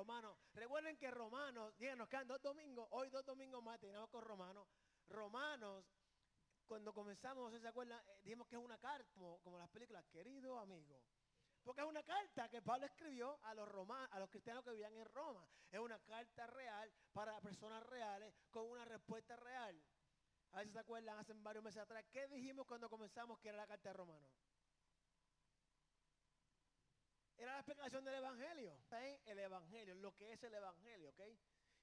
Romanos. Recuerden que Romanos, díganos, nos quedan dos domingos, hoy dos domingos más, terminamos con Romanos. Romanos, cuando comenzamos, ¿se acuerdan? Eh, dijimos que es una carta, como, las películas, querido amigo. Porque es una carta que Pablo escribió a los romanos, a los cristianos que vivían en Roma. Es una carta real para personas reales con una respuesta real. A ver se acuerdan, hace varios meses atrás, ¿qué dijimos cuando comenzamos que era la carta de Romanos? Era la explicación del Evangelio. El Evangelio, lo que es el Evangelio, ¿ok?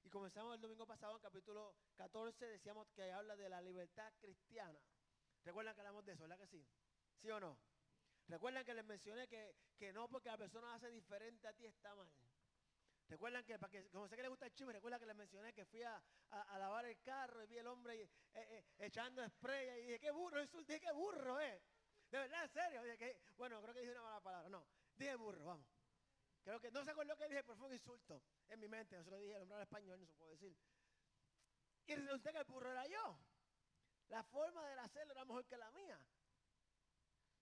Y comenzamos el domingo pasado en capítulo 14, decíamos que habla de la libertad cristiana. ¿Recuerdan que hablamos de eso, verdad que sí? ¿Sí o no? Recuerdan que les mencioné que, que no porque la persona hace diferente a ti está mal. Recuerdan que, para que, como sé que les gusta el chisme, recuerdan que les mencioné que fui a, lavar el carro y vi el hombre eh, eh, echando spray y dije, qué burro, dije, qué burro, eh. De verdad, en serio. Bueno, creo que dije una mala palabra. No, dije burro, vamos. Creo que, no con lo que dije, pero fue un insulto en mi mente. No se lo dije, el hombre era español, no se puede decir. Y resulta que el burro era yo. La forma de hacerlo era mejor que la mía.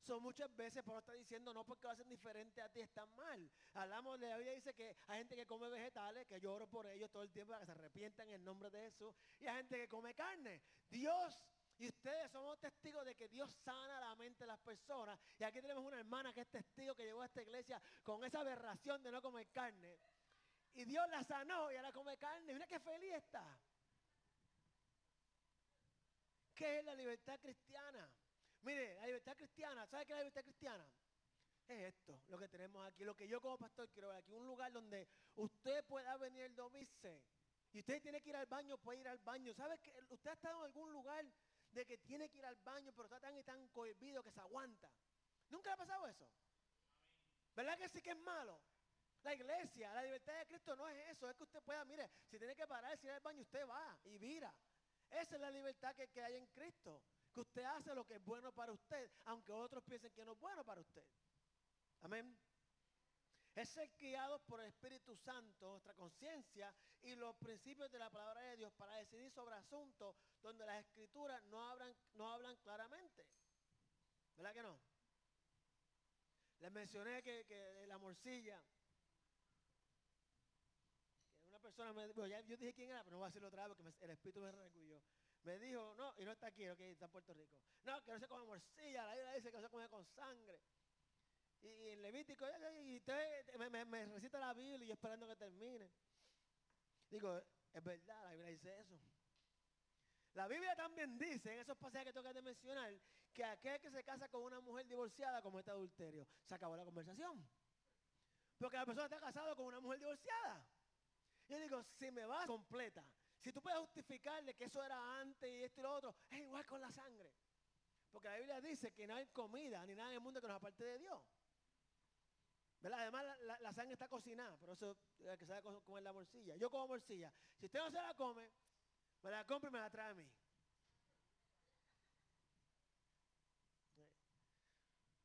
Son muchas veces Pablo está diciendo no porque lo hacen diferente a ti están mal. Hablamos de la Biblia dice que hay gente que come vegetales, que lloro por ellos todo el tiempo para que se arrepientan en el nombre de Jesús. Y hay gente que come carne. Dios y ustedes somos testigos de que Dios sana la mente de las personas. Y aquí tenemos una hermana que es testigo que llegó a esta iglesia con esa aberración de no comer carne. Y Dios la sanó y ahora come carne. Mira qué feliz está. ¿Qué es la libertad cristiana? Mire, la libertad cristiana, ¿sabe qué es la libertad cristiana? Es esto, lo que tenemos aquí, lo que yo como pastor quiero ver aquí, un lugar donde usted pueda venir el domingo y usted tiene que ir al baño, puede ir al baño. ¿Sabe que usted ha estado en algún lugar de que tiene que ir al baño, pero está tan y tan cohibido que se aguanta? ¿Nunca le ha pasado eso? ¿Verdad que sí que es malo? La iglesia, la libertad de Cristo no es eso, es que usted pueda, mire, si tiene que parar, si ir al baño, usted va y vira. Esa es la libertad que, que hay en Cristo que usted hace lo que es bueno para usted, aunque otros piensen que no es bueno para usted. Amén. Es ser guiados por el Espíritu Santo, nuestra conciencia y los principios de la palabra de Dios para decidir sobre asuntos donde las escrituras no hablan, claramente. ¿Verdad que no? Les mencioné que, la morcilla, una persona me dijo, ya, yo dije quién era, pero no voy a decirlo otra vez porque el Espíritu me recuyo me dijo, no, y no está aquí, está en Puerto Rico. No, que no se come morcilla, la Biblia dice que no se come con sangre. Y, en Levítico, y usted me, recita la Biblia y esperando que termine. Digo, es verdad, la Biblia dice eso. La Biblia también dice, en esos pasajes que tengo que mencionar, que aquel que se casa con una mujer divorciada comete adulterio. Se acabó la conversación. Porque la persona está casada con una mujer divorciada. Yo digo, si me vas completa, si tú puedes justificarle que eso era antes y esto y lo otro, es igual con la sangre. Porque la Biblia dice que no hay comida ni nada en el mundo que nos aparte de Dios. Además, la, sangre está cocinada, por eso hay que sabe comer la morcilla. Yo como morcilla. Si usted no se la come, me la compra y me la trae a mí.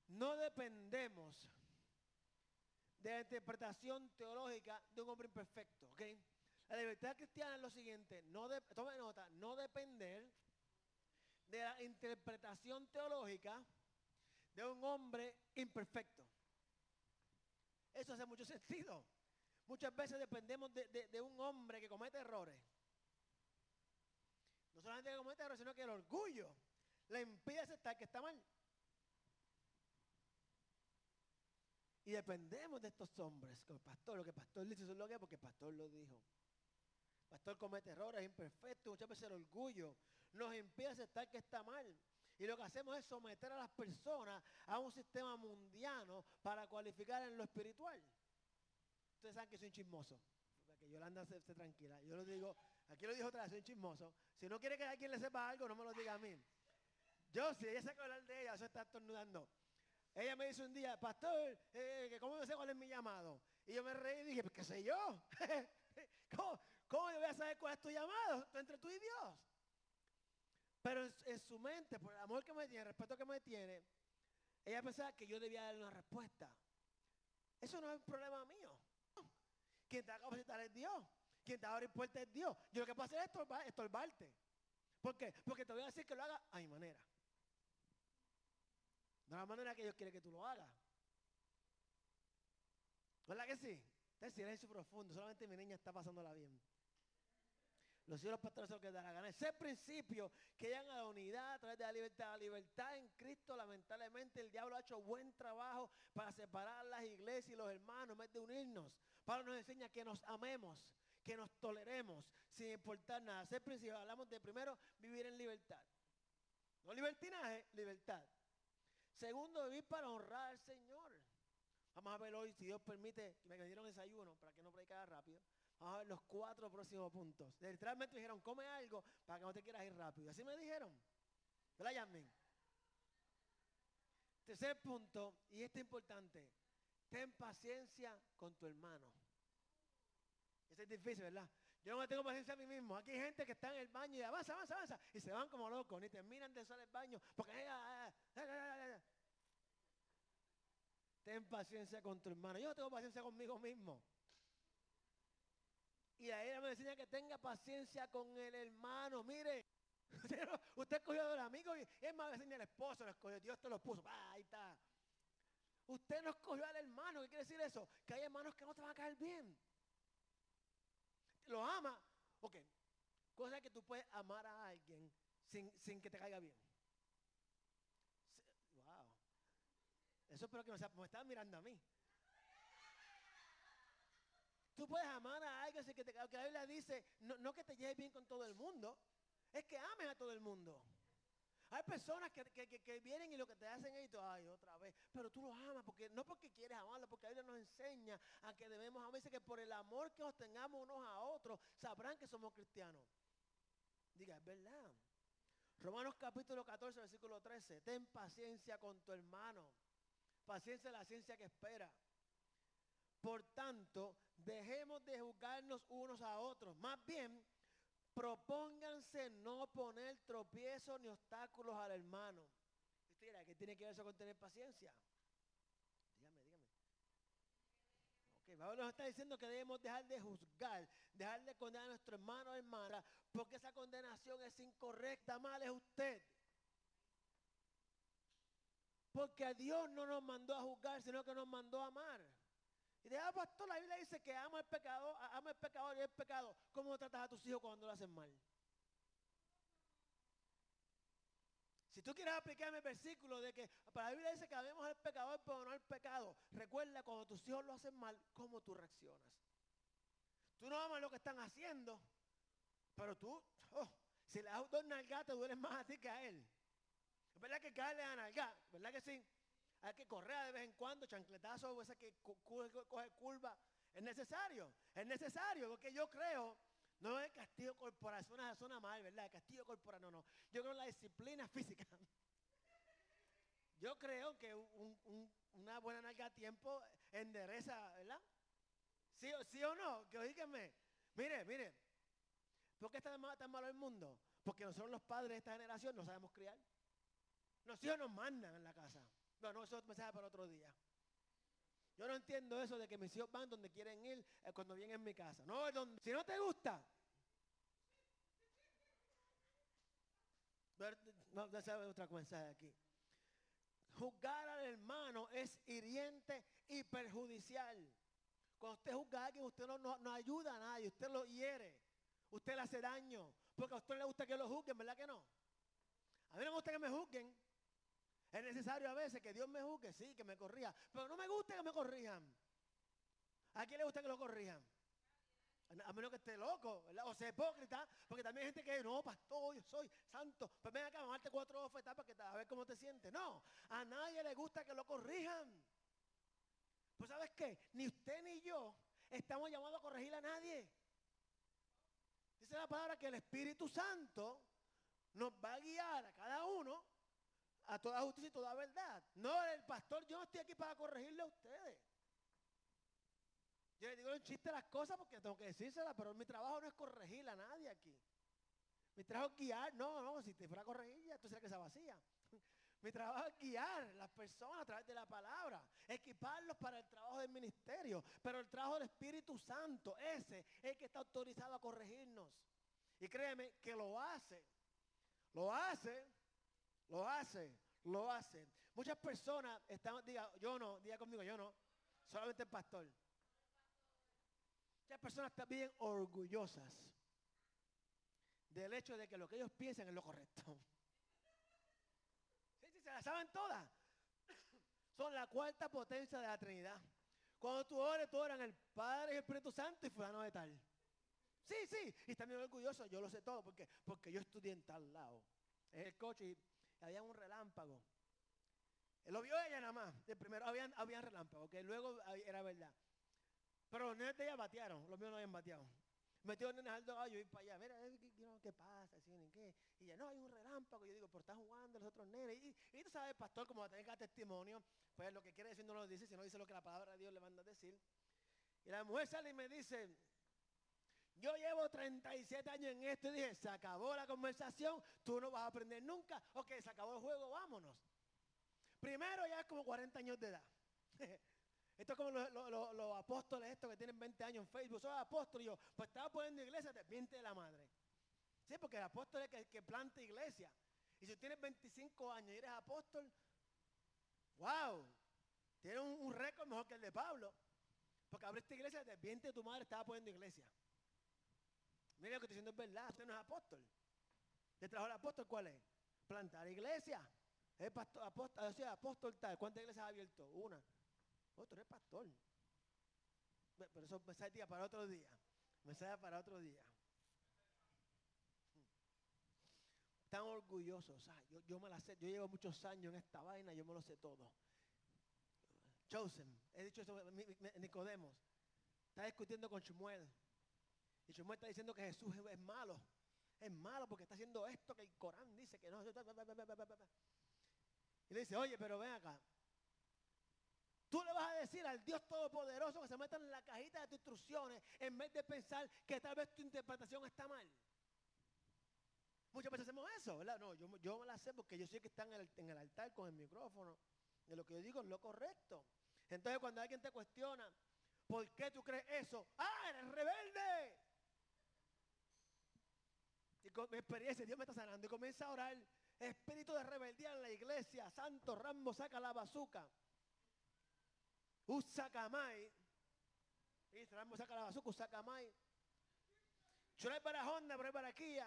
No dependemos de la interpretación teológica de un hombre imperfecto, ¿ok? La libertad cristiana es lo siguiente, no tome nota, no depender de la interpretación teológica de un hombre imperfecto. Eso hace mucho sentido. Muchas veces dependemos de, un hombre que comete errores. No solamente que comete errores, sino que el orgullo le impide aceptar que está mal. Y dependemos de estos hombres, como el pastor, lo que el pastor dice, es lo que es porque el pastor lo dijo pastor comete errores, es imperfecto, muchas veces el orgullo nos impide aceptar que está mal. Y lo que hacemos es someter a las personas a un sistema mundiano para cualificar en lo espiritual. Ustedes saben que soy un chismoso. Que Yolanda se, se tranquila. Yo lo digo, aquí lo dijo otra vez, soy un chismoso. Si no quiere que alguien le sepa algo, no me lo diga a mí. Yo, si ella que hablar de ella, eso está estornudando. Ella me dice un día, pastor, eh, ¿cómo yo sé cuál es mi llamado? Y yo me reí y dije, pues qué sé yo. ¿Cómo, ¿Cómo yo voy a saber cuál es tu llamado entre tú y Dios? Pero en, su mente, por el amor que me tiene, el respeto que me tiene, ella pensaba que yo debía darle una respuesta. Eso no es un problema mío. Quien te va a capacitar es Dios. Quien te va a puertas es Dios. Yo lo que puedo hacer es estorbarte. ¿Por qué? Porque te voy a decir que lo haga a mi manera. A la manera que Dios quiere que tú lo hagas. ¿Verdad que sí? Este silencio profundo, solamente mi niña está pasándola bien. Los hijos pastores son los que dan la gana. Ese principio que llegan a la unidad a través de la libertad. La libertad en Cristo, lamentablemente, el diablo ha hecho buen trabajo para separar las iglesias y los hermanos en vez de unirnos. Pablo nos enseña que nos amemos, que nos toleremos, sin importar nada. Ese principio, hablamos de primero vivir en libertad. No libertinaje, libertad. Segundo, vivir para honrar al Señor. Vamos a ver hoy, si Dios permite, me dieron desayuno para que no predicara rápido. Vamos a ver los cuatro próximos puntos. Literalmente me dijeron, come algo para que no te quieras ir rápido. Así me dijeron. ¿Verdad, Yasmin? Tercer punto, y este es importante. Ten paciencia con tu hermano. Eso es difícil, ¿verdad? Yo no tengo paciencia a mí mismo. Aquí hay gente que está en el baño y avanza, avanza, avanza. Y se van como locos, ni terminan de usar el baño. Porque... Ten paciencia con tu hermano. Yo no tengo paciencia conmigo mismo. Y ahí me enseña que tenga paciencia con el hermano. Mire, usted escogió del amigo y es más, enseña el esposo, lo escogió, Dios te lo puso. Ah, ahí está. Usted no escogió al hermano. ¿Qué quiere decir eso? Que hay hermanos que no te van a caer bien. Lo ama. Ok. Cosa que tú puedes amar a alguien sin, sin que te caiga bien. Wow. Eso espero que no sea, me están mirando a mí. Tú puedes amar a alguien que, te, que la Biblia dice, no, que te lleves bien con todo el mundo, es que ames a todo el mundo. Hay personas que, vienen y lo que te hacen es, ay, otra vez. Pero tú los amas, porque no porque quieres amarlo, porque la Biblia nos enseña a que debemos a veces que por el amor que nos tengamos unos a otros, sabrán que somos cristianos. Diga, es verdad. Romanos capítulo 14, versículo 13. Ten paciencia con tu hermano. Paciencia es la ciencia que espera. Por tanto, dejemos de juzgarnos unos a otros. Más bien, propónganse no poner tropiezos ni obstáculos al hermano. Mira, ¿qué tiene que ver eso con tener paciencia? Dígame, dígame. Ok, Pablo nos está diciendo que debemos dejar de juzgar, dejar de condenar a nuestro hermano o hermana, porque esa condenación es incorrecta, mal es usted. Porque a Dios no nos mandó a juzgar, sino que nos mandó a amar. Y de ah, pastor, la Biblia dice que ama el pecador, ama el pecador y el pecado. ¿Cómo tratas a tus hijos cuando lo hacen mal? Si tú quieres aplicarme el versículo de que para la Biblia dice que amemos al pecador pero no al pecado, recuerda cuando tus hijos lo hacen mal, cómo tú reaccionas. Tú no amas lo que están haciendo, pero tú, oh, si le das dos nalgas te duele más a ti que a él. Es verdad que caerle a nalgar, ¿verdad que sí? Hay que correr de vez en cuando, chancletazo, o esa que coge curva. Es necesario, es necesario, porque yo creo, no es castigo corporal, suena, suena mal, ¿verdad? Castigo corporal, no, no. Yo creo en la disciplina física. Yo creo que una buena nalga a tiempo endereza, ¿verdad? ¿Sí, ¿Sí, o no? Que oígame. Mire, mire. ¿Por qué está tan malo el mundo? Porque nosotros los padres de esta generación no sabemos criar. Los hijos nos mandan en la casa. No, no, eso es mensaje para otro día. Yo no entiendo eso de que mis hijos van donde quieren ir eh, cuando vienen en mi casa. No, si no te gusta. No, ya sabe otra mensaje aquí. Juzgar al hermano es hiriente y perjudicial. Cuando usted juzga a alguien, usted no, no, ayuda a nadie, usted lo hiere, usted le hace daño, porque a usted le gusta que lo juzguen, ¿verdad que no? A mí no me gusta que me juzguen, es necesario a veces que Dios me juzgue, sí, que me corrija. Pero no me gusta que me corrijan. ¿A quién le gusta que lo corrijan? A menos que esté loco. O sea hipócrita, porque también hay gente que no, pastor, yo soy santo. Pues ven acá, vamos a darte cuatro ofertas para que a ver cómo te sientes. No, a nadie le gusta que lo corrijan. Pues ¿sabes qué? Ni usted ni yo estamos llamados a corregir a nadie. Dice la palabra que el Espíritu Santo nos va a guiar a cada uno a toda justicia y toda verdad. No, el pastor, yo no estoy aquí para corregirle a ustedes. Yo le digo en chiste las cosas porque tengo que decírselas, pero mi trabajo no es corregir a nadie aquí. Mi trabajo es guiar, no, no, si te fuera a corregir ya tú sabes que se vacía. Mi trabajo es guiar las personas a través de la palabra, equiparlos para el trabajo del ministerio, pero el trabajo del Espíritu Santo, ese es el que está autorizado a corregirnos. Y créeme que lo hace, lo hace lo hace, lo hace. Muchas personas están, diga, yo no, diga conmigo, yo no. Solamente el pastor. Muchas personas están bien orgullosas del hecho de que lo que ellos piensan es lo correcto. Sí, sí, se la saben todas. Son la cuarta potencia de la Trinidad. Cuando tú ores, tú oras en el Padre y el Espíritu Santo y fulano de tal. Sí, sí, y están bien orgullosos, yo lo sé todo, porque, porque yo estudié en tal lado. En el coche y había un relámpago. Lo vio ella nada más. De primero habían, habían relámpagos, que luego era verdad. Pero los nenes de ella batearon, los míos no habían bateado. Metió nenes al gallo y para allá, mira, ¿qué pasa? ¿Qué? Y ya no, hay un relámpago. Yo digo, pero está jugando los otros nenes. Y, tú sabes, pastor, como tenga testimonio, pues lo que quiere decir no lo dice, sino dice lo que la palabra de Dios le manda a decir. Y la mujer sale y me dice, yo llevo 37 años en esto y dije, se acabó la conversación, tú no vas a aprender nunca. Ok, se acabó el juego, vámonos. Primero ya es como 40 años de edad. Esto es como los, apóstoles estos que tienen 20 años en Facebook. Son apóstoles. Yo, pues estaba poniendo iglesia, te miente de la madre. Sí, porque el apóstol es el que, planta iglesia. Y si tienes 25 años y eres apóstol, wow, tienes un, récord mejor que el de Pablo. Porque abriste iglesia, te miente de tu madre, estaba poniendo iglesia. Mira lo que estoy diciendo es verdad, usted no es apóstol. ¿Le trajo el apóstol cuál es? Plantar iglesia. Es pastor, apóstol, tal. ¿Cuántas iglesias ha abierto? Una. Otro es pastor. Pero eso me sale para otro día. Me sale para otro día. Tan orgullosos. yo, yo, me la sé. Yo llevo muchos años en esta vaina. Yo me lo sé todo. Chosen. He dicho eso. Nicodemos. Está discutiendo con Chumuel. Y Chumuel está diciendo que Jesús es malo. Es malo porque está haciendo esto que el Corán dice que no. Y le dice, oye, pero ven acá. Tú le vas a decir al Dios Todopoderoso que se meta en la cajita de tus instrucciones en vez de pensar que tal vez tu interpretación está mal. Muchas veces hacemos eso, ¿verdad? No, yo, yo me la sé porque yo sé que está en el, en el altar con el micrófono. De lo que yo digo es lo correcto. Entonces cuando alguien te cuestiona, ¿por qué tú crees eso? ¡Ah, eres rebelde! Y con mi experiencia, Dios me está sanando y comienza a orar. Espíritu de rebeldía en la iglesia. Santo Rambo saca la bazuca. Usacamay. Y Rambo saca la bazuca, Usacamay. Chulay para Honda, para aquí.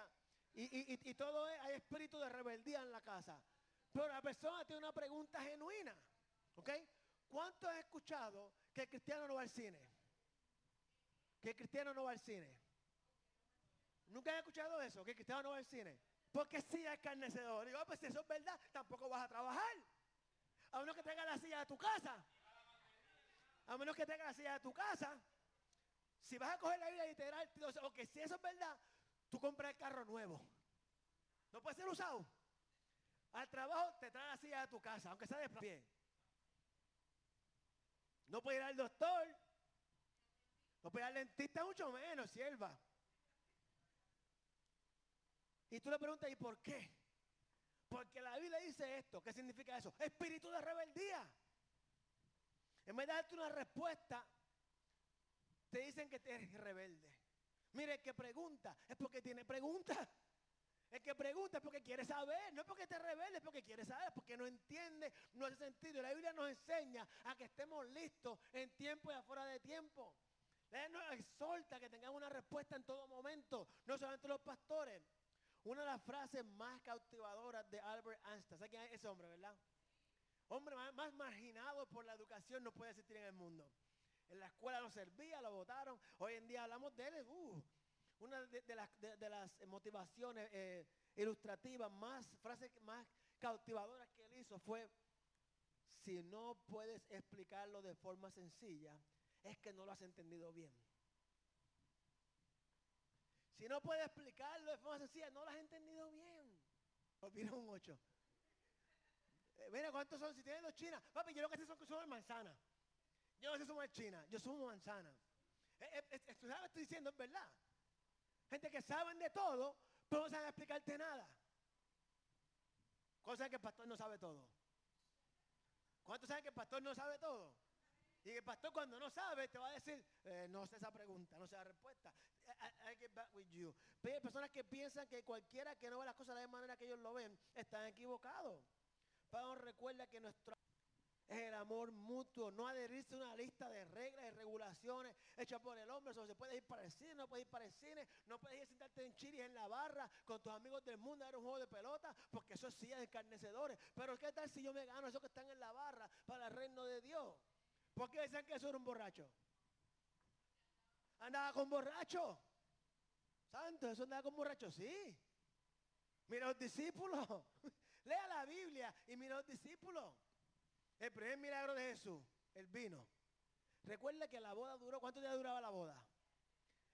Y, y, y, todo es, hay espíritu de rebeldía en la casa. Pero la persona tiene una pregunta genuina. ¿Ok? ¿Cuánto has escuchado que el cristiano no va al cine? Que el cristiano no va al cine. ¿Nunca has escuchado eso? Que cristiano no va al cine. Porque si es carnecedor. Digo, ah, pues si eso es verdad, tampoco vas a trabajar. A menos que tengas la silla de tu casa. A menos que tengas la silla de tu casa. Si vas a coger la vida literal, o que si eso es verdad, tú compras el carro nuevo. No puede ser usado. Al trabajo te trae la silla de tu casa, aunque sea de pie. No puede ir al doctor. No puede ir al dentista, mucho menos, sierva. Y tú le preguntas, ¿y por qué? Porque la Biblia dice esto. ¿Qué significa eso? Espíritu de rebeldía. En vez de darte una respuesta, te dicen que eres rebelde. Mire, el que pregunta es porque tiene preguntas. El que pregunta es porque quiere saber, no es porque te rebelde, es porque quiere saber, porque no entiende, no hace sentido. La Biblia nos enseña a que estemos listos en tiempo y afuera de tiempo. La Biblia nos exhorta que tengamos una respuesta en todo momento, no solamente los pastores. Una de las frases más cautivadoras de Albert Einstein, ¿sabes quién es ese hombre, verdad? Hombre más, marginado por la educación no puede existir en el mundo. En la escuela no servía, lo votaron. Hoy en día hablamos de él. Uh, una de, las, motivaciones eh, ilustrativas más, frases más cautivadoras que él hizo fue, si no puedes explicarlo de forma sencilla, es que no lo has entendido bien. Si no puedes explicarlo de forma sencilla, no lo has entendido bien. Opina un 8. Eh, mira, ¿cuántos son? Si tienes dos chinas. Papi, yo lo que sé son que somos manzana. Yo no sé somos china, yo somos manzana. Eh, eh, esto sabes, estoy diciendo, es verdad. Gente que saben de todo, pero no saben explicarte nada. Cosa que el pastor no sabe todo. ¿Cuántos saben que el pastor no sabe todo? Y el pastor cuando no sabe te va a decir, eh, no sé esa pregunta, no sé la respuesta. I, get back with you. Pero hay personas que piensan que cualquiera que no ve las cosas de la manera que ellos lo ven, están equivocados. Pablo recuerda que nuestro... es el amor mutuo, no adherirse a una lista de reglas y regulaciones hechas por el hombre. Se puede ir para el cine, no puedes ir para el cine, no puedes ir a sentarte en chiris en la barra con tus amigos del mundo a ver un juego de pelota, porque eso es escarnecedores. Pero ¿qué tal si yo me gano esos que están en la barra para el reino de Dios? ¿Por qué decían que eso era un borracho? Andaba con borracho. Santo, eso andaba con borracho, sí. Mira los discípulos. Lea la Biblia y mira los discípulos. El primer milagro de Jesús, el vino. Recuerda que la boda duró, ¿cuántos días duraba la boda?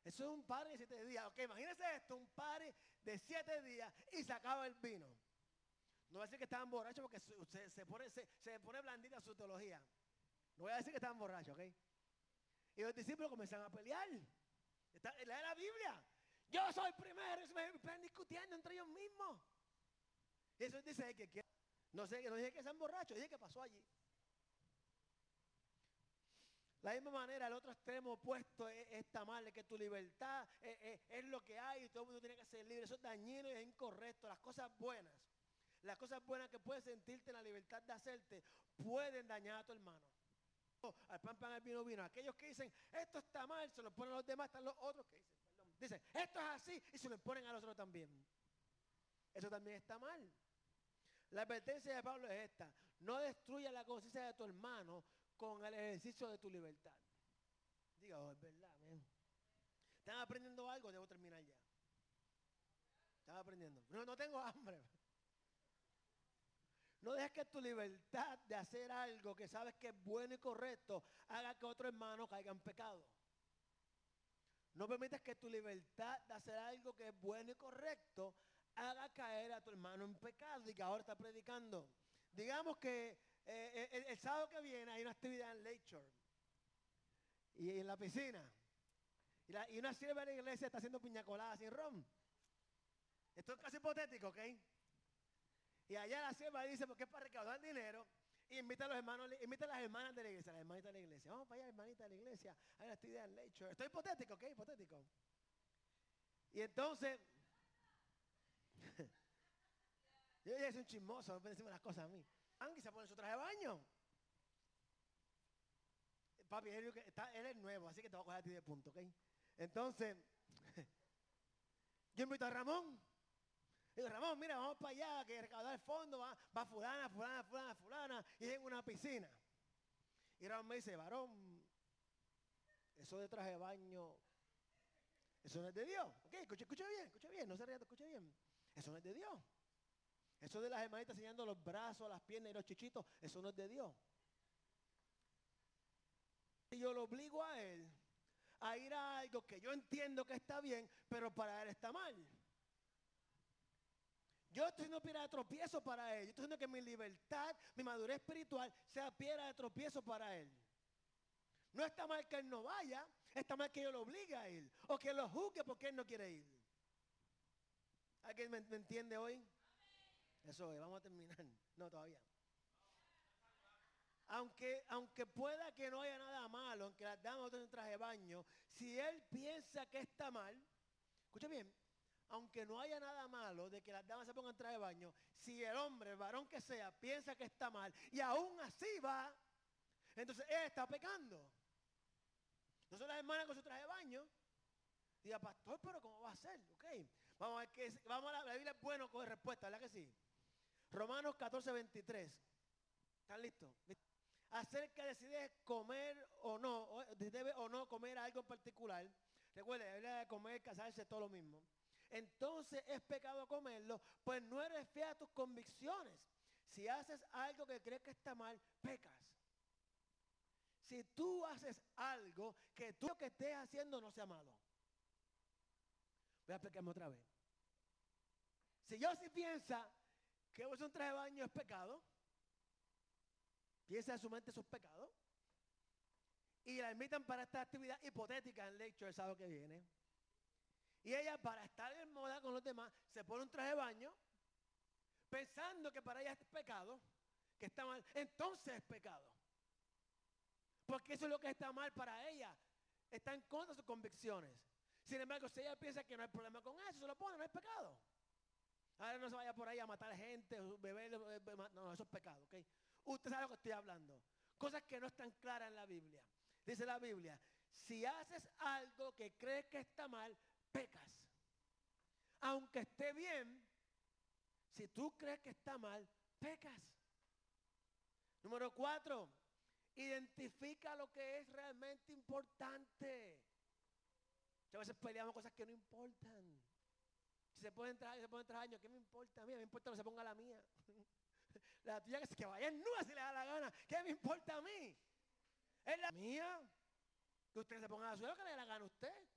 Eso es un par de siete días. Ok, imagínense esto, un par de siete días y se acaba el vino. No voy a decir que estaban borrachos porque se, pone, se, pone blandita su teología. No voy a decir que estaban borrachos, ¿ok? Y los discípulos comenzaron a pelear. Está, lee la Biblia. Yo soy primero. Y se me están discutiendo entre ellos mismos. Y eso dice que no sé, no dije que sean borrachos, dije que pasó allí. La misma manera, el otro extremo opuesto es, esta mal, que tu libertad es, lo que hay y todo el mundo tiene que ser libre. Eso es dañino y es incorrecto. Las cosas buenas, las cosas buenas que puedes sentirte en la libertad de hacerte, pueden dañar a tu hermano. Al pan, pan, al vino, vino. Aquellos que dicen, esto está mal, se lo ponen a los demás, están los otros que dicen, perdón, dicen, esto es así y se lo ponen a los otros también. Eso también está mal. La advertencia de Pablo es esta. No destruya la conciencia de tu hermano con el ejercicio de tu libertad. Diga, oh, es verdad, ¿Están aprendiendo algo? Debo terminar ya. ¿Están aprendiendo? No, no tengo hambre. No dejes que tu libertad de hacer algo que sabes que es bueno y correcto haga que otro hermano caiga en pecado. No permitas que tu libertad de hacer algo que es bueno y correcto haga caer a tu hermano en pecado y que ahora está predicando. Digamos que eh, eh, el, sábado que viene hay una actividad en Lakeshore y en la piscina. Y, una sierva de la iglesia está haciendo piña colada sin ron. Esto es casi hipotético, ¿ok? Y allá la sierva dice, porque es para recaudar dinero, invita a los hermanos, invita a las hermanas de la iglesia, las hermanitas de la iglesia. Vamos para allá, hermanita de la iglesia. Hay una actividad en Lakeshore. Esto es hipotético, ¿ok? Hipotético. Y entonces yo ya es un chismoso, no decirme las cosas a mí. Angie se pone su traje de baño. Papi, él, está, él es nuevo, así que te voy a coger a ti de punto, ¿ok? Entonces, yo invito a Ramón. Digo, Ramón, mira, vamos para allá, que recaudar el fondo, va, va fulana, fulana, fulana, fulana, y en una piscina. Y Ramón me dice, varón, eso de traje de baño, eso no es de Dios. Ok, escucha, escucha bien, escucha bien, no se ría, escucha bien. Eso no es de Dios. Eso de las hermanitas enseñando los brazos, las piernas y los chichitos, eso no es de Dios. Y yo lo obligo a él a ir a algo que yo entiendo que está bien, pero para él está mal. Yo estoy haciendo piedra de tropiezo para él. Yo estoy haciendo que mi libertad, mi madurez espiritual sea piedra de tropiezo para él. No está mal que él no vaya, está mal que yo lo obligue a ir o que lo juzgue porque él no quiere ir. ¿Alguien me, entiende hoy? Eso es, vamos a terminar. No, todavía. Aunque, aunque pueda que no haya nada malo, aunque las damas tengan traje baño, si él piensa que está mal, escucha bien, aunque no haya nada malo de que las damas se pongan traje de baño, si el hombre, el varón que sea, piensa que está mal y aún así va, entonces él está pecando. No son las hermanas con su traje de baño. Diga, pastor, pero ¿cómo va a ser? Ok. Vamos a ver qué vamos a la, la Biblia es bueno con respuesta, ¿verdad que sí? Romanos 14, 23. ¿Están listos? Acerca de si comer o no, debe o no comer algo en particular. Recuerde, habla de comer, casarse, todo lo mismo. Entonces es pecado comerlo, pues no eres fiel a tus convicciones. Si haces algo que crees que está mal, pecas. Si tú haces algo que tú lo que estés haciendo no sea malo. Voy a explicarme otra vez. Si yo sí piensa que un traje de baño es pecado, piensa en su mente sus pecados, y la invitan para esta actividad hipotética en Lecture el sábado que viene. Y ella, para estar en moda con los demás, se pone un traje de baño, pensando que para ella es pecado, que está mal. Entonces es pecado. Porque eso es lo que está mal para ella. Está en contra de sus convicciones. Sin embargo, si ella piensa que no hay problema con eso, se lo pone, no es pecado. Ahora no se vaya por ahí a matar gente, beber, no, eso es pecado, ¿ok? Usted sabe lo que estoy hablando. Cosas que no están claras en la Biblia. Dice la Biblia, si haces algo que crees que está mal, pecas. Aunque esté bien, si tú crees que está mal, pecas. Número cuatro, identifica lo que es realmente importante. Muchas veces peleamos cosas que no importan. Si se puede entrar, se puede entrar años, ¿qué me importa a mí? Me importa que se ponga la mía. la tuya que, que vaya en nube si le da la gana. ¿Qué me importa a mí? Es la mía. Que usted se ponga la suya, que le da la gana a usted.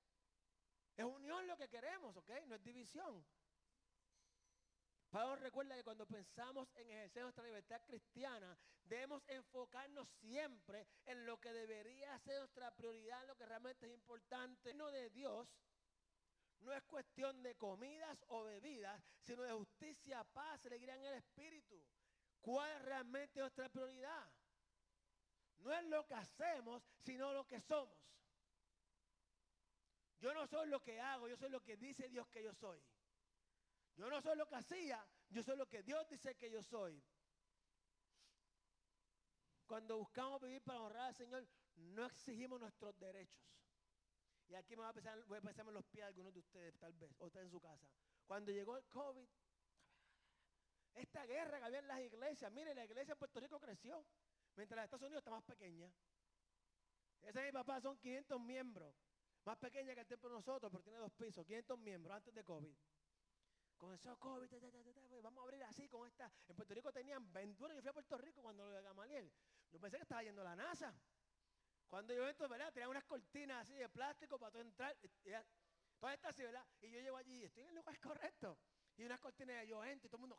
Es unión lo que queremos, ¿ok? No es división. Pablo recuerda que cuando pensamos en ejercer nuestra libertad cristiana, debemos enfocarnos siempre en lo que debería ser nuestra prioridad, lo que realmente es importante. No de Dios no es cuestión de comidas o bebidas, sino de justicia, paz, alegría en el espíritu. ¿Cuál es realmente nuestra prioridad? No es lo que hacemos, sino lo que somos. Yo no soy lo que hago, yo soy lo que dice Dios que yo soy. Yo no soy lo que hacía, yo soy lo que Dios dice que yo soy. Cuando buscamos vivir para honrar al Señor, no exigimos nuestros derechos. Y aquí me voy a pensar, voy a pensar en los pies de algunos de ustedes, tal vez, o está en su casa. Cuando llegó el COVID, esta guerra que había en las iglesias, mire, la iglesia en Puerto Rico creció, mientras la Estados Unidos está más pequeña. Ese es mi papá, son 500 miembros, más pequeña que el templo de nosotros, pero tiene dos pisos, 500 miembros antes de COVID. Comenzó COVID, pues, vamos a abrir así con esta. En Puerto Rico tenían 21, yo fui a Puerto Rico cuando lo de Gamaliel. Yo pensé que estaba yendo a la NASA. Cuando yo entro, ¿verdad? Tenían unas cortinas así de plástico para tú entrar. Todas estas así. Y yo llego allí, estoy en el lugar correcto. Y unas cortinas de yo entro y todo el mundo.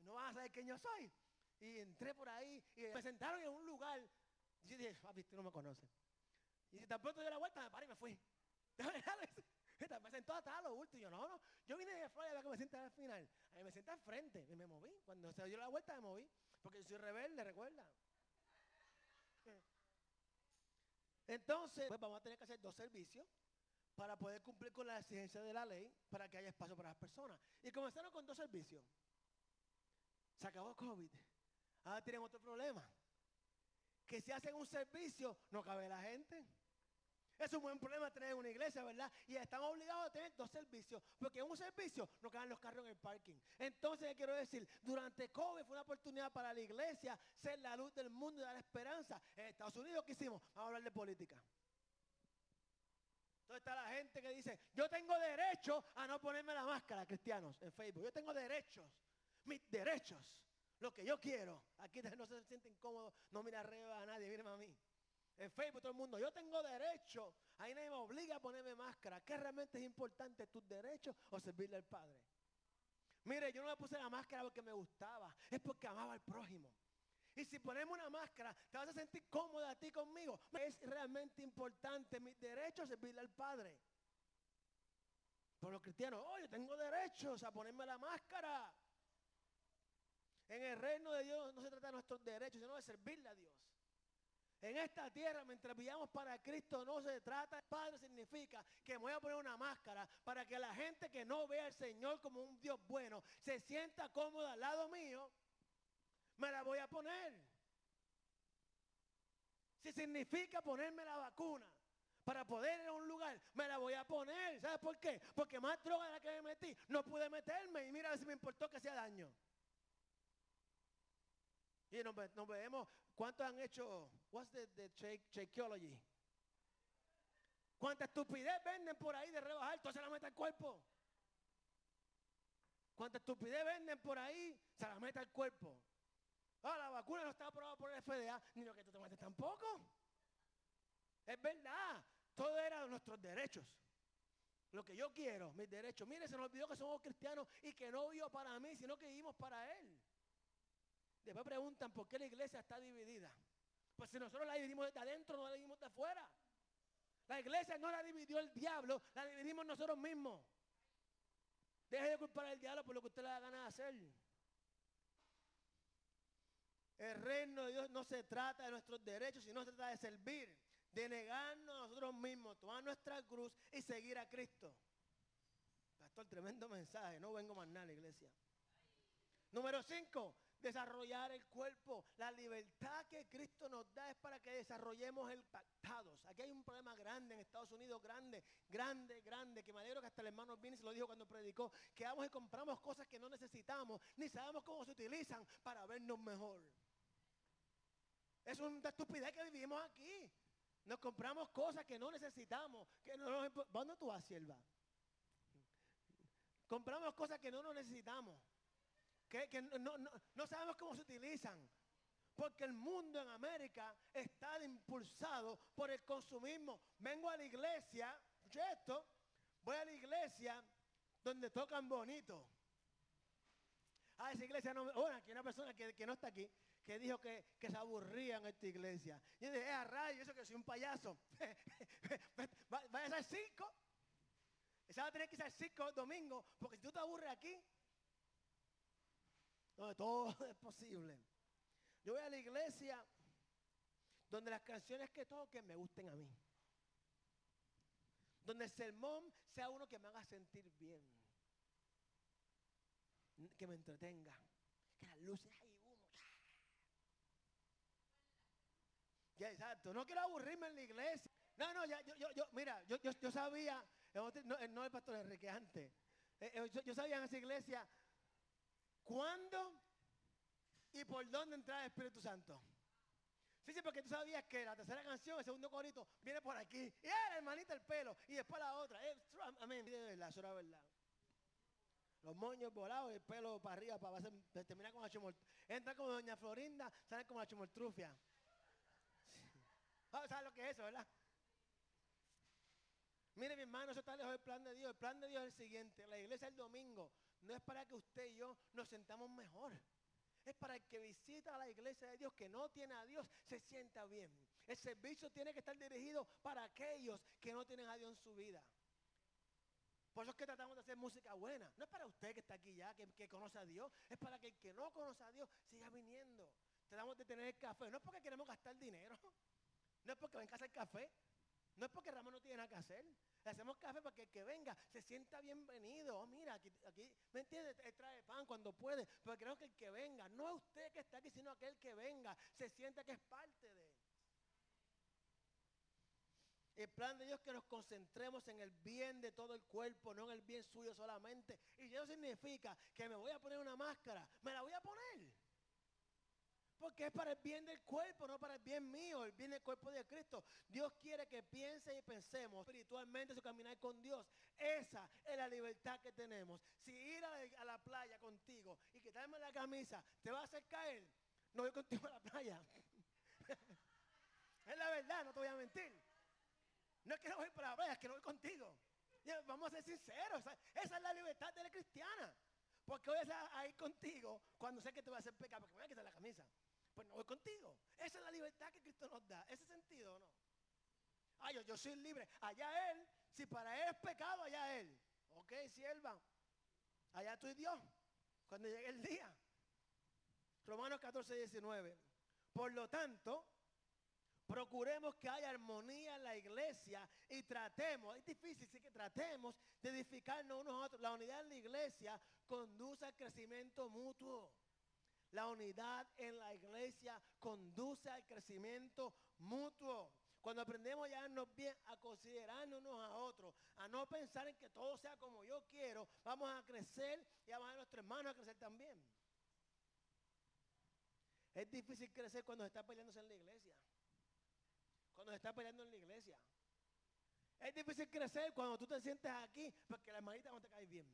No van a saber quién yo soy. Y entré por ahí y me sentaron en un lugar. Y yo dije, papi, tú no me conoces. Y si tan pronto dio la vuelta, me paré y me fui. me sentó hasta lo último. Yo, no, no. Yo vine de Florida que me sienta al final. A me senté al frente y me moví. Cuando se dio la vuelta, me moví. Porque yo soy rebelde, recuerda. Entonces, pues vamos a tener que hacer dos servicios para poder cumplir con las exigencias de la ley, para que haya espacio para las personas. Y comenzaron con dos servicios. Se acabó COVID. Ahora tienen otro problema. Que si hacen un servicio, no cabe la gente. Es un buen problema tener una iglesia, ¿verdad? Y están obligados a tener dos servicios, porque en un servicio no caben los carros en el parking. Entonces, ¿qué quiero decir? Durante COVID fue una oportunidad para la iglesia ser la luz del mundo y dar esperanza. En Estados Unidos, ¿qué hicimos? Vamos a hablar de política. Entonces está la gente que dice, yo tengo derecho a no ponerme la máscara, cristianos, en Facebook. Yo tengo derechos, mis derechos, lo que yo quiero. Aquí no se siente incómodo, no mira arriba a nadie, mírame a mí en Facebook, todo el mundo, yo tengo derecho, ahí nadie me obliga a ponerme máscara. ¿Qué realmente es importante, tus derechos o servirle al Padre? Mire, yo no me puse la máscara porque me gustaba, es porque amaba al prójimo. Y si ponemos una máscara, te vas a sentir cómoda a ti conmigo. Es realmente importante mis derechos servirle al Padre. Por los cristianos, oh, yo tengo derechos a ponerme la máscara. En el reino de Dios no se trata de nuestros derechos, sino de servirle a Dios. En esta tierra, mientras vivamos para Cristo, no se trata. Padre significa que me voy a poner una máscara para que la gente que no vea al Señor como un Dios bueno se sienta cómoda al lado mío. Me la voy a poner. Si significa ponerme la vacuna para poder ir a un lugar, me la voy a poner. ¿Sabes por qué? Porque más droga de la que me metí, no pude meterme y mira si me importó que hacía daño. Y nos, nos vemos ¿Cuántos han hecho, what's the, the Shakeology? ¿Cuánta estupidez venden por ahí de rebajar? Entonces se la mete al cuerpo. ¿Cuánta estupidez venden por ahí? Se la mete al cuerpo. Ah, la vacuna no está aprobada por el FDA, ni lo que tú te metes tampoco. Es verdad, todo era nuestros derechos. Lo que yo quiero, mis derechos. Mire, se nos olvidó que somos cristianos y que no vivo para mí, sino que vivimos para Él. Después preguntan por qué la iglesia está dividida. Pues si nosotros la dividimos de adentro, no la dividimos de afuera. La iglesia no la dividió el diablo, la dividimos nosotros mismos. Deje de culpar al diablo por lo que usted le da ganas de hacer. El reino de Dios no se trata de nuestros derechos, sino se trata de servir, de negarnos a nosotros mismos, tomar nuestra cruz y seguir a Cristo. Pastor, tremendo mensaje. No vengo más nada a la iglesia. Número cinco, desarrollar el cuerpo. La libertad que Cristo nos da es para que desarrollemos el pactados. Aquí hay un problema grande en Estados Unidos, grande, grande, grande, que me alegro que hasta el hermano Vinny se lo dijo cuando predicó, que vamos y compramos cosas que no necesitamos, ni sabemos cómo se utilizan para vernos mejor. Es una estupidez que vivimos aquí. Nos compramos cosas que no necesitamos. Que no ¿Dónde tú vas, sierva? Compramos cosas que no nos necesitamos. Que, no, no sabemos cómo se utilizan. Porque el mundo en América está impulsado por el consumismo. Vengo a la iglesia, esto, voy a la iglesia donde tocan bonito. A esa iglesia no, bueno, aquí hay una persona que, que no está aquí, que dijo que, se aburría en esta iglesia. Y yo dije, es a rayo, eso que soy un payaso. Vaya al circo. Esa va a tener que ir al circo el domingo, porque si tú te aburres aquí, donde todo es posible. Yo voy a la iglesia donde las canciones que toquen me gusten a mí. Donde el sermón sea uno que me haga sentir bien. Que me entretenga. Que las luces Ya, exacto. No quiero aburrirme en la iglesia. No, no, ya, yo, yo, yo mira, yo, yo, yo sabía, no, no, el pastor Enrique antes. Eh, eh, yo, sabía en esa iglesia cuándo y por dónde entrar el Espíritu Santo. Sí, sí, porque tú sabías que la tercera canción, el segundo corito, viene por aquí. Y era hermanita el pelo. Y después la otra. Amén. De verdad, eso era verdad. Los moños volados y el pelo para arriba para terminar con la chumol. Entra como doña Florinda, sale como la chumoltrufia. ¿Sabes lo que es eso, verdad? Mire, mi hermano, eso está lejos del plan de Dios. El plan de Dios es el siguiente. La iglesia el domingo no es para que usted y yo nos sentamos mejor. Es para el que visita a la iglesia de Dios, que no tiene a Dios, se sienta bien. El servicio tiene que estar dirigido para aquellos que no tienen a Dios en su vida. Por eso es que tratamos de hacer música buena. No es para usted que está aquí ya, que, que conoce a Dios. Es para que el que no conoce a Dios siga viniendo. Tratamos de tener el café. No es porque queremos gastar dinero. No es porque venga a hacer café. No es porque Ramón no tiene nada que hacer. Le hacemos café para que el que venga se sienta bienvenido. Oh, mira, aquí, aquí, ¿me entiende? Él trae pan cuando puede. Pero creo que el que venga, no es usted que está aquí, sino aquel que venga, se sienta que es parte de él. El plan de Dios es que nos concentremos en el bien de todo el cuerpo, no en el bien suyo solamente. Y eso significa que me voy a poner una máscara. Me la voy a poner. Porque es para el bien del cuerpo, no para el bien mío, el bien del cuerpo de Cristo. Dios quiere que piense y pensemos espiritualmente su caminar con Dios. Esa es la libertad que tenemos. Si ir a la, playa contigo y quitarme la camisa te va a hacer caer, no voy contigo a la playa. es la verdad, no te voy a mentir. No es que no voy para la playa, es que no voy contigo. Vamos a ser sinceros, esa es la libertad de la cristiana. Porque voy a ir contigo cuando sé que te voy a hacer pecado, porque me voy a quitar la camisa pues no voy contigo. Esa es la libertad que Cristo nos da. ¿Ese sentido o no? Ah, yo, yo soy libre. Allá Él, si para Él es pecado, allá Él. Ok, sierva. Allá tú y Dios. Cuando llegue el día. Romanos 14, 19. Por lo tanto, procuremos que haya armonía en la iglesia y tratemos, es difícil, sí que tratemos de edificarnos unos a otros. La unidad en la iglesia conduce al crecimiento mutuo. La unidad en la iglesia conduce al crecimiento mutuo. Cuando aprendemos a llevarnos bien, a considerarnos unos a otros, a no pensar en que todo sea como yo quiero, vamos a crecer y vamos a nuestros hermanos a crecer también. Es difícil crecer cuando se está peleándose en la iglesia. Cuando se está peleando en la iglesia. Es difícil crecer cuando tú te sientes aquí porque la hermanita no te cae bien.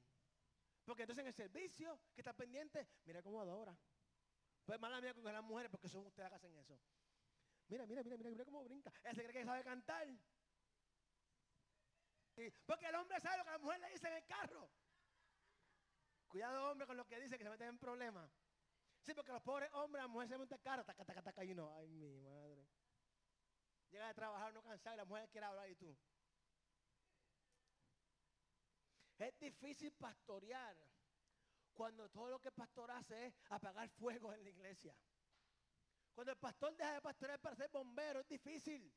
Porque entonces en el servicio que está pendiente, mira cómo adora. Pues mala mía con las mujeres porque son ustedes que hacen eso. Mira, mira, mira, mira, mira cómo brinca. Ella se cree que sabe cantar. porque el hombre sabe lo que la mujer le dice en el carro. Cuidado, hombre, con lo que dice que se meten en problemas. Sí, porque los pobres hombres, la mujer se mete en el carro, taca, taca, taca, y no. Ay, mi madre. Llega de trabajar no cansado y la mujer quiere hablar y tú. Es difícil pastorear cuando todo lo que el pastor hace es apagar fuego en la iglesia. Cuando el pastor deja de pastorear para ser bombero, es difícil.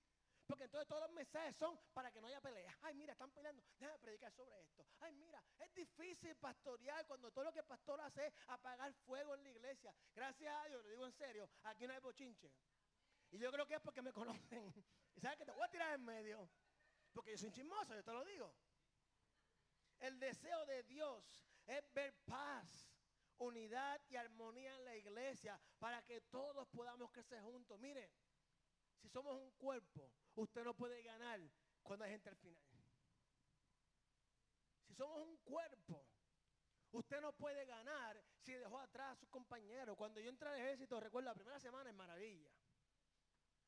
Porque entonces todos los mensajes son para que no haya pelea. Ay, mira, están peleando. Déjame predicar sobre esto. Ay, mira, es difícil pastorear cuando todo lo que el pastor hace es apagar fuego en la iglesia. Gracias a Dios, lo digo en serio, aquí no hay bochinche. Y yo creo que es porque me conocen. Y sabes que te voy a tirar en medio. Porque yo soy un chismoso, yo te lo digo. El deseo de Dios es ver paz, unidad y armonía en la iglesia para que todos podamos crecer juntos. Mire, si somos un cuerpo, usted no puede ganar cuando hay gente al final. Si somos un cuerpo, usted no puede ganar si dejó atrás a sus compañeros. Cuando yo entré al ejército, recuerdo la primera semana es maravilla.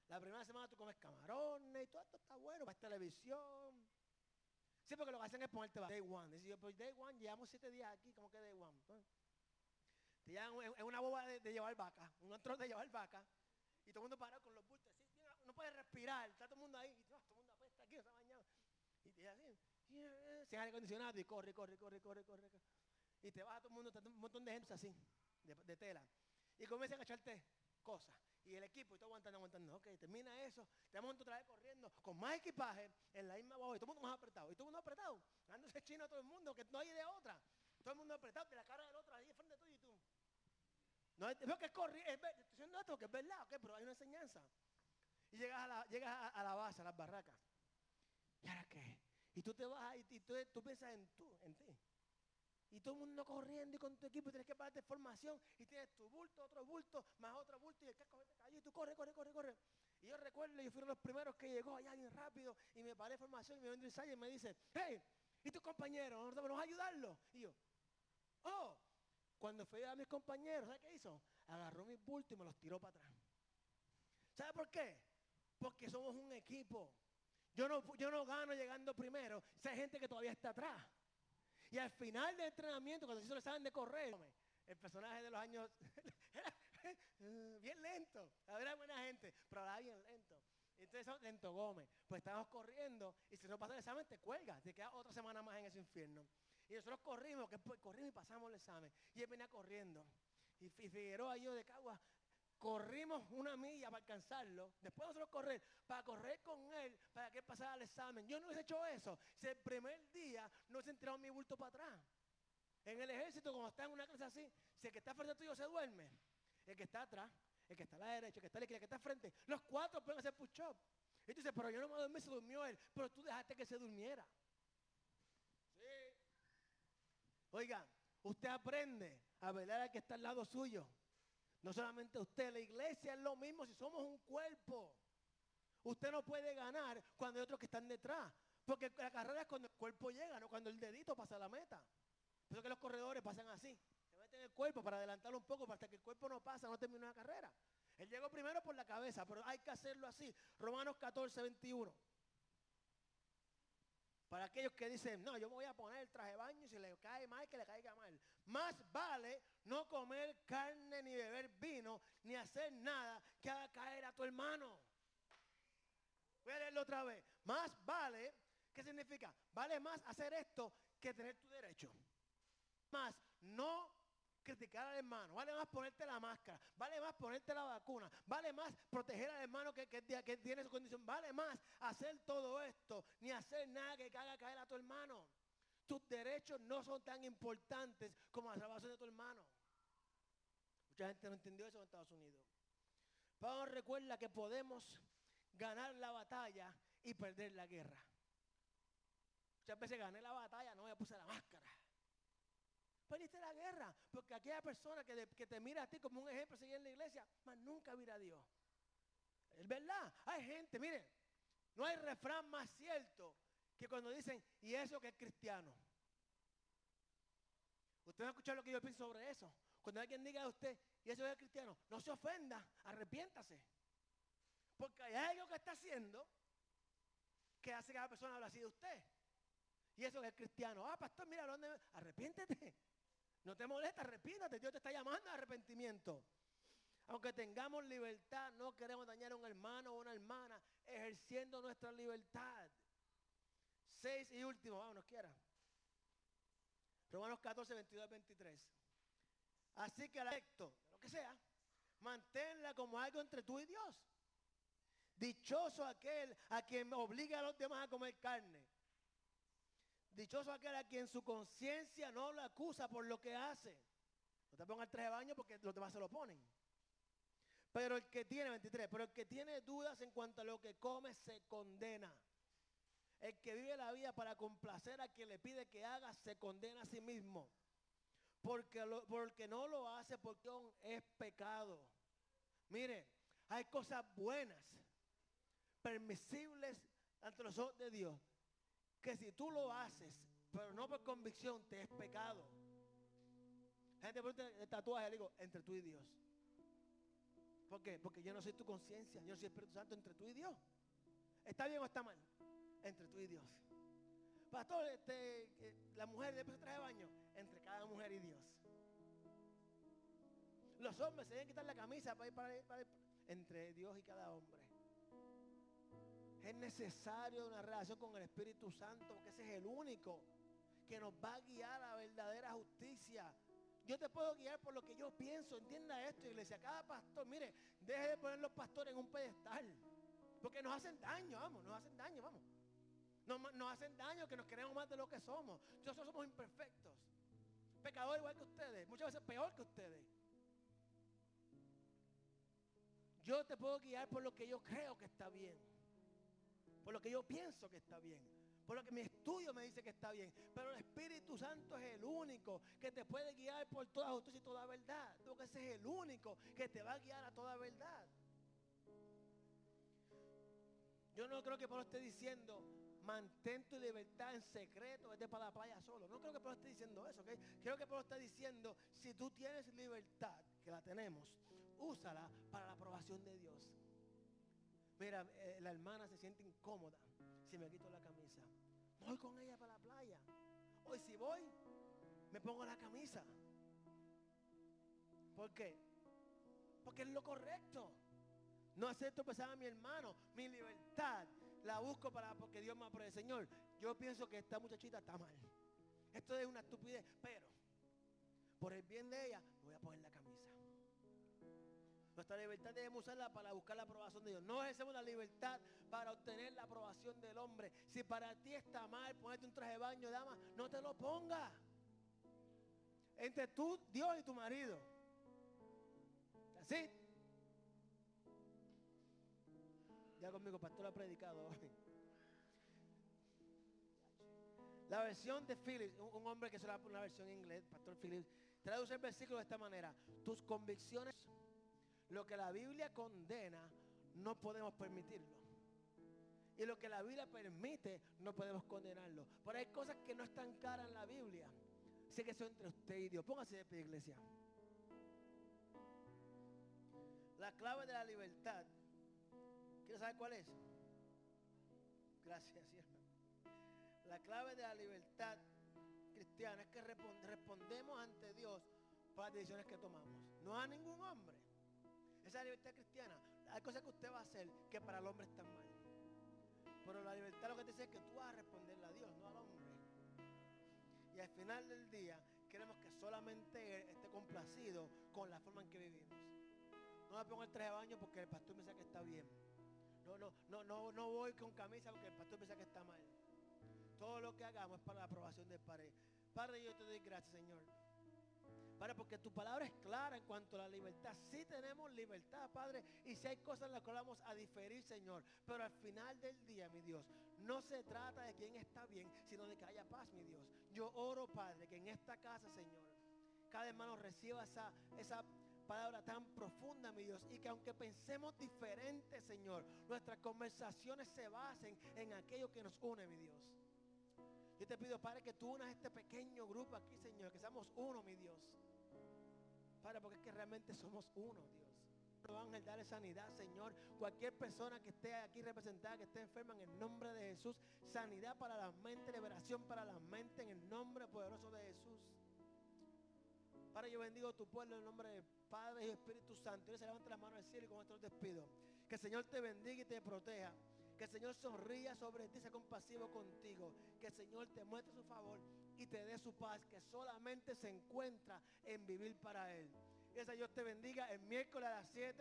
La primera semana tú comes camarones y todo esto está bueno, vas televisión. Sí, porque lo que hacen es ponerte day one. Dice pues day one, llevamos siete días aquí, como que day one. Te llevan es una boba de, llevar vaca, un otro de llevar vaca, y todo el mundo parado con los bultos, no puede respirar, está todo el mundo ahí, y todo, el mundo apesta aquí, está bañado. Y te así, sin aire acondicionado, y corre, corre, corre, corre, corre. Y te vas todo el mundo, está un montón de gente así, de, de tela. Y comienzan a echarte cosas y el equipo, y todo aguantando, aguantando. Ok, termina eso, te vamos otra vez corriendo con más equipaje en la misma voz y todo el mundo más apretado. Y todo el mundo apretado, dándose chino a todo el mundo, que no hay de otra. Todo el mundo apretado, de la cara del otro ahí frente tuyo y tú. No, es, que es corriendo, diciendo esto que es verdad, ok, pero hay una enseñanza. Y llegas a la, llegas a, la base, a las barracas. ¿Y ahora qué? Y tú te vas y, tú, tú piensas en tú, en ti. Y todo el mundo corriendo y con tu equipo tienes que pararte formación y tienes tu bulto, otro bulto, más otro bulto y el casco te cayó y tú corre, corre, corre, corre. Y yo recuerdo, yo fui uno de los primeros que llegó allá bien rápido y me paré formación y me vendrá y me dice, hey, ¿y tu compañero? ¿Vamos a ayudarlo? Y yo, oh, cuando fui a mis compañeros, ¿sabes qué hizo? Agarró mis bultos y me los tiró para atrás. ¿Sabe por qué? Porque somos un equipo. Yo no, yo no gano llegando primero. Si hay gente que todavía está atrás. Y al final del entrenamiento, cuando se hizo el examen de correr, el personaje de los años era bien lento. Era buena gente, pero era bien lento. Entonces, lento Gómez. Pues estábamos corriendo y si no pasa el examen, te cuelga. Te queda otra semana más en ese infierno. Y nosotros corrimos, que corrimos y pasamos el examen. Y él venía corriendo. Y, Figueroa y yo de Cagua corrimos una milla para alcanzarlo, después nosotros correr, para correr con él, para que pasara el examen. Yo no hubiese hecho eso si el primer día no se entrado mi bulto para atrás. En el ejército, cuando está en una clase así, si el que está frente tuyo se duerme, el que está atrás, el que está a la derecha, el que está a la izquierda, el que está frente, los cuatro pueden hacer push-up. Y tú dices, pero yo no me dormí, se durmió él, pero tú dejaste que se durmiera. Sí. Oiga, usted aprende a velar al que está al lado suyo. No solamente usted, la iglesia es lo mismo si somos un cuerpo. Usted no puede ganar cuando hay otros que están detrás. Porque la carrera es cuando el cuerpo llega, no cuando el dedito pasa a la meta. Por eso que los corredores pasan así. Se meten el cuerpo para adelantarlo un poco, para hasta que el cuerpo no pasa, no termina la carrera. Él llegó primero por la cabeza, pero hay que hacerlo así. Romanos 14, 21. Para aquellos que dicen, no, yo me voy a poner el traje de baño y si le cae mal, que le caiga mal. Más vale no comer carne ni beber vino, ni hacer nada que haga caer a tu hermano. Voy a leerlo otra vez. Más vale, ¿qué significa? Vale más hacer esto que tener tu derecho. Más no criticar al hermano, vale más ponerte la máscara, vale más ponerte la vacuna, vale más proteger al hermano que, tiene su condición, vale más hacer todo esto, ni hacer nada que haga caer a tu hermano. Tus derechos no son tan importantes como la salvación de tu hermano. Mucha gente no entendió eso en Estados Unidos. Pablo recuerda que podemos ganar la batalla y perder la guerra. Muchas veces gané la batalla, no me puse la máscara. Perdiste la guerra, porque aquella persona que, que te mira a ti como un ejemplo seguir en la iglesia, más nunca mira a Dios. Es verdad, hay gente, miren, no hay refrán más cierto que cuando dicen, y eso que es cristiano. Usted va a escuchar lo que yo pienso sobre eso. Cuando alguien diga a usted, y eso es cristiano, no se ofenda, arrepiéntase. Porque hay algo que está haciendo que hace que la persona hable así de usted. Y eso es cristiano. Ah, pastor, mira, ¿dónde? Arrepiéntete. No te molesta, arrepiéntate. Dios te está llamando a arrepentimiento. Aunque tengamos libertad, no queremos dañar a un hermano o una hermana ejerciendo nuestra libertad. Seis y último, vámonos, quiera. Romanos 14, 22, 23. Así que al acto, lo que sea, manténla como algo entre tú y Dios. Dichoso aquel a quien obliga a los demás a comer carne. Dichoso aquel a quien su conciencia no lo acusa por lo que hace. No te pongas el traje de baño porque los demás se lo ponen. Pero el que tiene, 23, pero el que tiene dudas en cuanto a lo que come se condena. El que vive la vida para complacer a quien le pide que haga se condena a sí mismo. Porque, porque no lo hace porque es pecado. Mire, hay cosas buenas, permisibles ante los ojos de Dios, que si tú lo haces, pero no por convicción, te es pecado. Gente pregunta el tatuaje, le digo, entre tú y Dios. ¿Por qué? Porque yo no soy tu conciencia, yo soy Espíritu Santo entre tú y Dios. ¿Está bien o está mal? Entre tú y Dios. Pastor, este, la mujer después se trae baño, entre cada mujer y Dios. Los hombres se deben quitar la camisa para ir, para para entre Dios y cada hombre. Es necesario una relación con el Espíritu Santo, porque ese es el único que nos va a guiar a la verdadera justicia. Yo te puedo guiar por lo que yo pienso, entienda esto, iglesia. Cada pastor, mire, deje de poner los pastores en un pedestal. Porque nos hacen daño, vamos, nos hacen daño, vamos. Nos, nos hacen daño que nos queremos más de lo que somos. Nosotros somos imperfectos. Pecadores igual que ustedes, muchas veces peor que ustedes. Yo te puedo guiar por lo que yo creo que está bien. Por lo que yo pienso que está bien. Por lo que mi estudio me dice que está bien. Pero el Espíritu Santo es el único que te puede guiar por toda justicia y toda verdad. Porque ese es el único que te va a guiar a toda verdad. Yo no creo que Pablo esté diciendo, mantén tu libertad en secreto, vete para la playa solo. No creo que Pablo esté diciendo eso, ¿ok? Creo que Pablo está diciendo, si tú tienes libertad, que la tenemos, úsala para la aprobación de Dios. Mira, eh, la hermana se siente incómoda si me quito la camisa. Voy con ella para la playa. Hoy si voy, me pongo la camisa. ¿Por qué? Porque es lo correcto. No acepto pesar a mi hermano. Mi libertad la busco para porque Dios me apruebe. Señor, yo pienso que esta muchachita está mal. Esto es una estupidez, pero por el bien de ella, voy a poner la camisa. Nuestra libertad debemos usarla para buscar la aprobación de Dios. No ejercemos la libertad para obtener la aprobación del hombre. Si para ti está mal ponerte un traje de baño, dama, no te lo pongas. Entre tú, Dios y tu marido. ¿Así? Ya conmigo, pastor ha predicado hoy. La versión de Phillips, un, hombre que se la una versión en inglés, pastor Phillips, traduce el versículo de esta manera. Tus convicciones lo que la Biblia condena, no podemos permitirlo. Y lo que la Biblia permite, no podemos condenarlo. Pero hay cosas que no están caras en la Biblia. Sé que son entre usted y Dios. Póngase de pie, iglesia. La clave de la libertad. ¿Quiere saber cuál es? Gracias, La clave de la libertad cristiana es que respondemos ante Dios por las decisiones que tomamos. No a ningún hombre. Esa libertad cristiana. Hay cosas que usted va a hacer que para el hombre están mal. Pero la libertad lo que te dice es que tú vas a responderle a Dios, no al hombre. Y al final del día queremos que solamente Él esté complacido con la forma en que vivimos. No me pongo el traje de baño porque el pastor me dice que está bien. No, no, no, no, no voy con camisa porque el pastor dice que está mal. Todo lo que hagamos es para la aprobación del Padre. Padre, yo te doy gracias, Señor. Padre, porque tu palabra es clara en cuanto a la libertad. Sí tenemos libertad, Padre, y si hay cosas en las que vamos a diferir, Señor. Pero al final del día, mi Dios, no se trata de quién está bien, sino de que haya paz, mi Dios. Yo oro, Padre, que en esta casa, Señor, cada hermano reciba esa, esa palabra tan profunda, mi Dios, y que aunque pensemos diferente, Señor, nuestras conversaciones se basen en aquello que nos une, mi Dios. Yo te pido, Padre, que tú unas este pequeño grupo aquí, Señor, que seamos uno, mi Dios. Padre, porque es que realmente somos uno, Dios. Ángel, dale sanidad, Señor. Cualquier persona que esté aquí representada, que esté enferma, en el nombre de Jesús. Sanidad para la mente, liberación para la mente, en el nombre poderoso de Jesús. Padre, yo bendigo tu pueblo en el nombre del Padre y Espíritu Santo. Y se levanta la mano al cielo y con esto los despido. Que el Señor te bendiga y te proteja. Que el Señor sonría sobre ti, sea compasivo contigo. Que el Señor te muestre su favor y te dé su paz, que solamente se encuentra en vivir para Él. Y ese Dios te bendiga el miércoles a las 7.